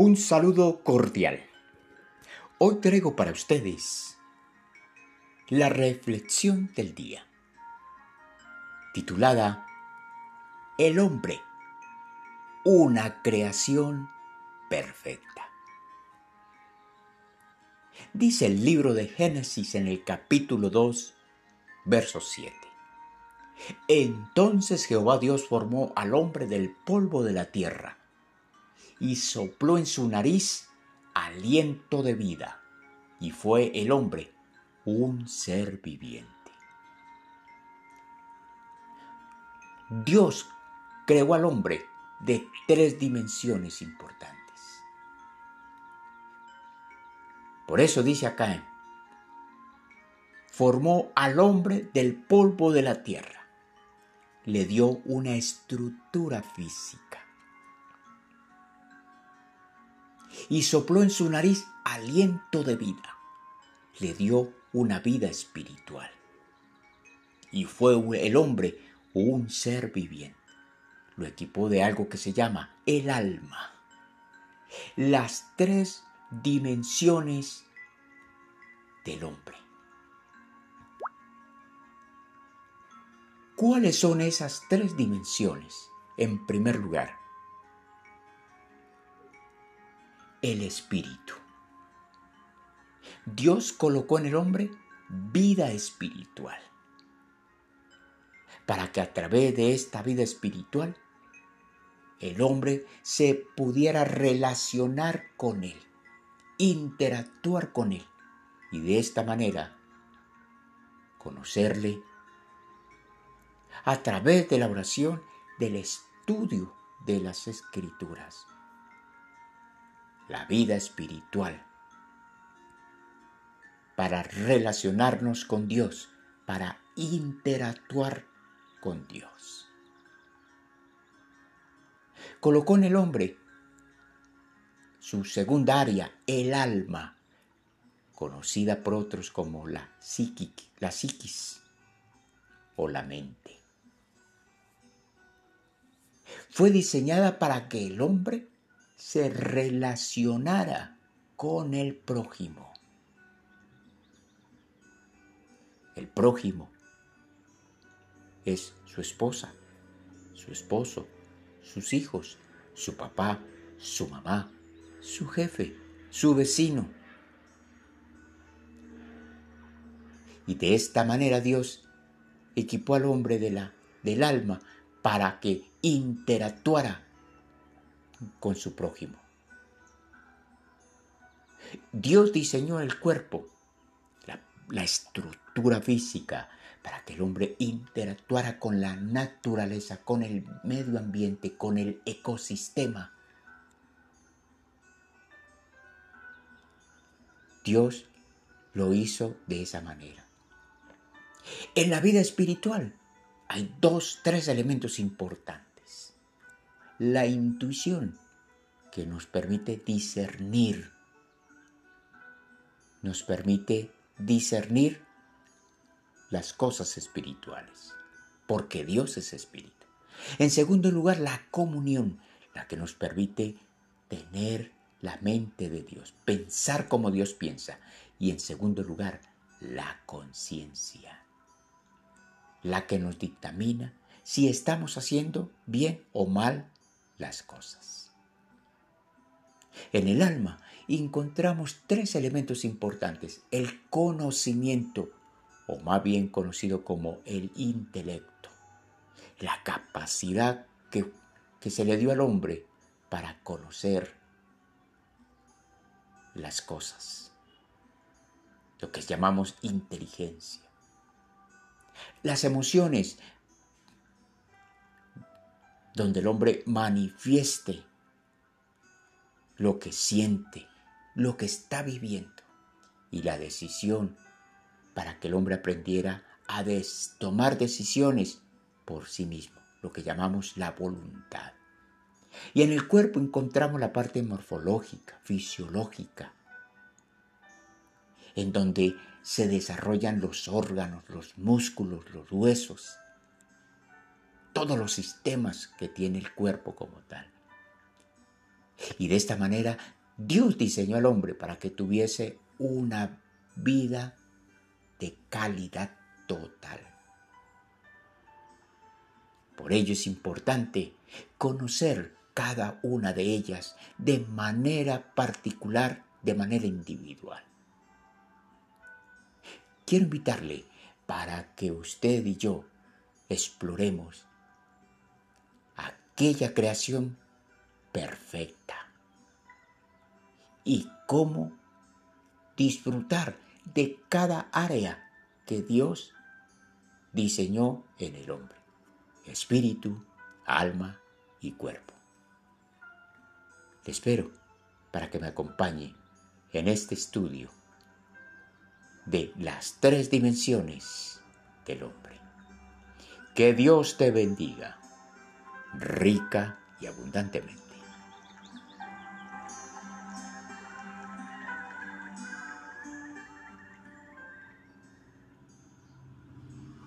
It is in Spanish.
Un saludo cordial. Hoy traigo para ustedes la reflexión del día, titulada El hombre, una creación perfecta. Dice el libro de Génesis en el capítulo 2, verso 7. Entonces Jehová Dios formó al hombre del polvo de la tierra y sopló en su nariz aliento de vida, y fue el hombre un ser viviente. Dios creó al hombre de tres dimensiones importantes. Por eso dice acá, formó al hombre del polvo de la tierra, le dio una estructura física y sopló en su nariz aliento de vida. Le dio una vida espiritual. Y fue el hombre un ser viviente. Lo equipó de algo que se llama el alma. Las tres dimensiones del hombre. ¿Cuáles son esas tres dimensiones? En primer lugar, el espíritu. Dios colocó en el hombre vida espiritual para que a través de esta vida espiritual el hombre se pudiera relacionar con él, interactuar con él y de esta manera conocerle a través de la oración del estudio de las escrituras la vida espiritual, para relacionarnos con Dios, para interactuar con Dios. Colocó en el hombre su segunda área, el alma, conocida por otros como la, la psiquis o la mente. Fue diseñada para que el hombre se relacionara con el prójimo. El prójimo es su esposa, su esposo, sus hijos, su papá, su mamá, su jefe, su vecino. Y de esta manera Dios equipó al hombre del alma para que interactuara con su prójimo. Dios diseñó el cuerpo, la, estructura física, para que el hombre interactuara con la naturaleza, con el medio ambiente, con el ecosistema. Dios lo hizo de esa manera. En la vida espiritual hay dos, tres elementos importantes la intuición que nos permite discernir, nos permite discernir las cosas espirituales, porque Dios es espíritu. En segundo lugar, la comunión, la que nos permite tener la mente de Dios, pensar como Dios piensa. Y en segundo lugar, la conciencia, la que nos dictamina si estamos haciendo bien o mal las cosas. En el alma encontramos tres elementos importantes. El conocimiento, o más bien conocido como el intelecto. La capacidad que, que se le dio al hombre para conocer las cosas. Lo que llamamos inteligencia. Las emociones, donde el hombre manifieste lo que siente, lo que está viviendo y la decisión para que el hombre aprendiera a tomar decisiones por sí mismo, lo que llamamos la voluntad. Y en el cuerpo encontramos la parte morfológica, fisiológica, en donde se desarrollan los órganos, los músculos, los huesos, todos los sistemas que tiene el cuerpo como tal. Y de esta manera Dios diseñó al hombre para que tuviese una vida de calidad total. Por ello es importante conocer cada una de ellas de manera particular, de manera individual. Quiero invitarle para que usted y yo exploremos aquella creación perfecta y cómo disfrutar de cada área que Dios diseñó en el hombre, espíritu, alma y cuerpo. Te espero para que me acompañe en este estudio de las tres dimensiones del hombre. Que Dios te bendiga rica y abundantemente.